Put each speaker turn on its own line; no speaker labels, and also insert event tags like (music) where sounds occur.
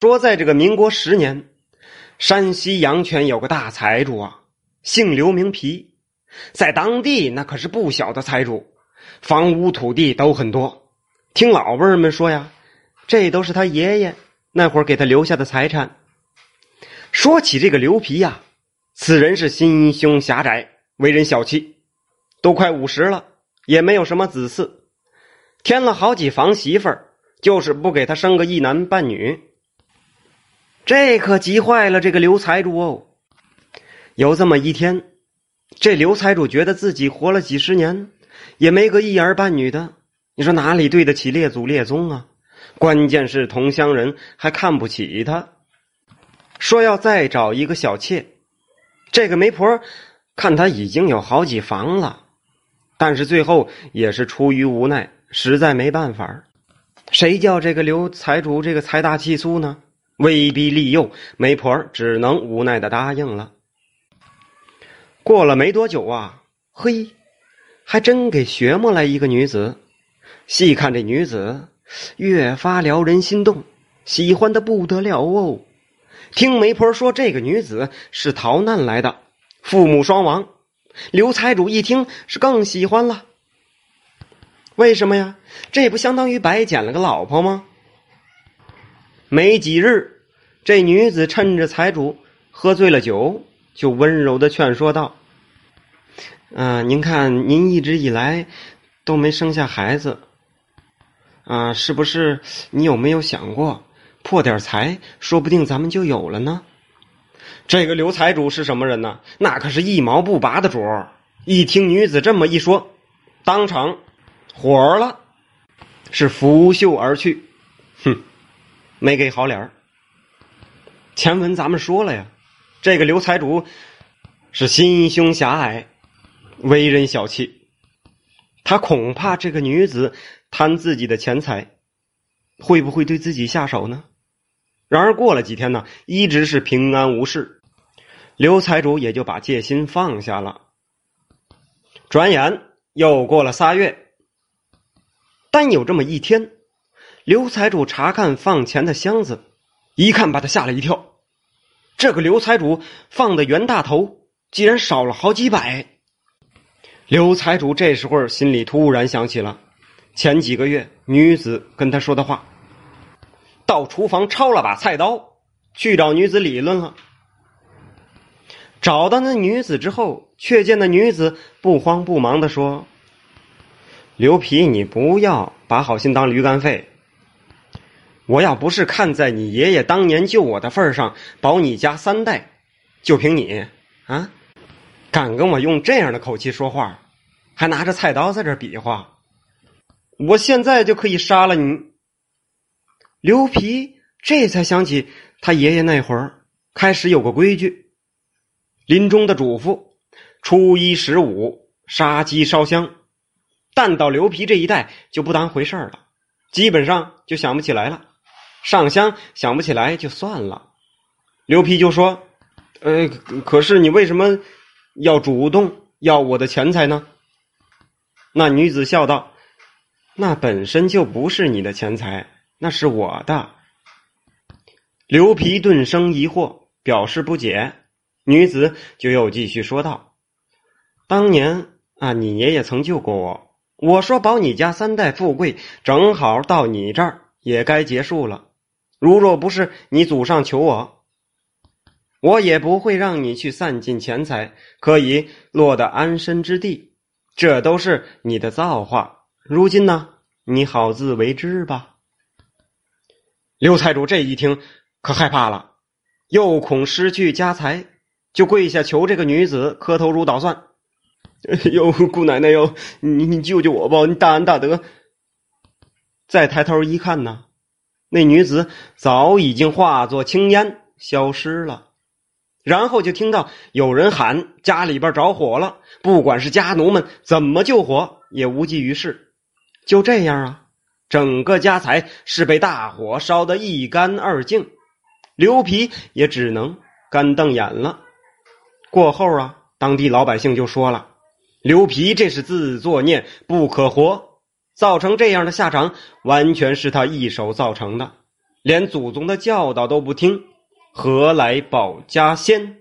说，在这个民国十年，山西阳泉有个大财主啊，姓刘名皮，在当地那可是不小的财主，房屋土地都很多。听老辈儿们说呀，这都是他爷爷那会儿给他留下的财产。说起这个刘皮呀，此人是心胸狭窄，为人小气，都快五十了，也没有什么子嗣，添了好几房媳妇儿，就是不给他生个一男半女。这可急坏了这个刘财主哦。有这么一天，这刘财主觉得自己活了几十年，也没个一儿半女的，你说哪里对得起列祖列宗啊？关键是同乡人还看不起他。说要再找一个小妾，这个媒婆看他已经有好几房了，但是最后也是出于无奈，实在没办法。谁叫这个刘财主这个财大气粗呢？威逼利诱，媒婆只能无奈的答应了。过了没多久啊，嘿，还真给学摸来一个女子。细看这女子，越发撩人心动，喜欢的不得了哦。听媒婆说，这个女子是逃难来的，父母双亡。刘财主一听是更喜欢了。为什么呀？这不相当于白捡了个老婆吗？没几日，这女子趁着财主喝醉了酒，就温柔的劝说道：“啊，您看，您一直以来都没生下孩子，啊，是不是？你有没有想过？”破点财，说不定咱们就有了呢。这个刘财主是什么人呢？那可是一毛不拔的主儿。一听女子这么一说，当场火了，是拂袖而去。哼，没给好脸儿。前文咱们说了呀，这个刘财主是心胸狭隘，为人小气，他恐怕这个女子贪自己的钱财，会不会对自己下手呢？然而过了几天呢，一直是平安无事，刘财主也就把戒心放下了。转眼又过了仨月，但有这么一天，刘财主查看放钱的箱子，一看把他吓了一跳。这个刘财主放的袁大头竟然少了好几百。刘财主这时候心里突然想起了前几个月女子跟他说的话。到厨房抄了把菜刀，去找女子理论了。找到那女子之后，却见那女子不慌不忙的说：“刘皮，你不要把好心当驴肝肺。我要不是看在你爷爷当年救我的份上，保你家三代，就凭你啊，敢跟我用这样的口气说话，还拿着菜刀在这比划，我现在就可以杀了你。”刘皮这才想起，他爷爷那会儿开始有个规矩，临终的嘱咐：初一十五杀鸡烧香。但到刘皮这一代就不当回事了，基本上就想不起来了。上香想不起来就算了。刘皮就说：“呃，可是你为什么要主动要我的钱财呢？”那女子笑道：“那本身就不是你的钱财。”那是我的。刘皮顿生疑惑，表示不解。女子就又继续说道：“当年啊，你爷爷曾救过我。我说保你家三代富贵，正好到你这儿也该结束了。如若不是你祖上求我，我也不会让你去散尽钱财，可以落得安身之地。这都是你的造化。如今呢，你好自为之吧。”刘财主这一听，可害怕了，又恐失去家财，就跪下求这个女子磕头如捣蒜：“ (laughs) 哟，姑奶奶哟，你你救救我吧！你大恩大德。”再抬头一看呢，那女子早已经化作青烟消失了。然后就听到有人喊：“家里边着火了！”不管是家奴们怎么救火，也无济于事。就这样啊。整个家财是被大火烧得一干二净，刘皮也只能干瞪眼了。过后啊，当地老百姓就说了：“刘皮这是自作孽不可活，造成这样的下场完全是他一手造成的连祖宗的教导都不听何来保家仙？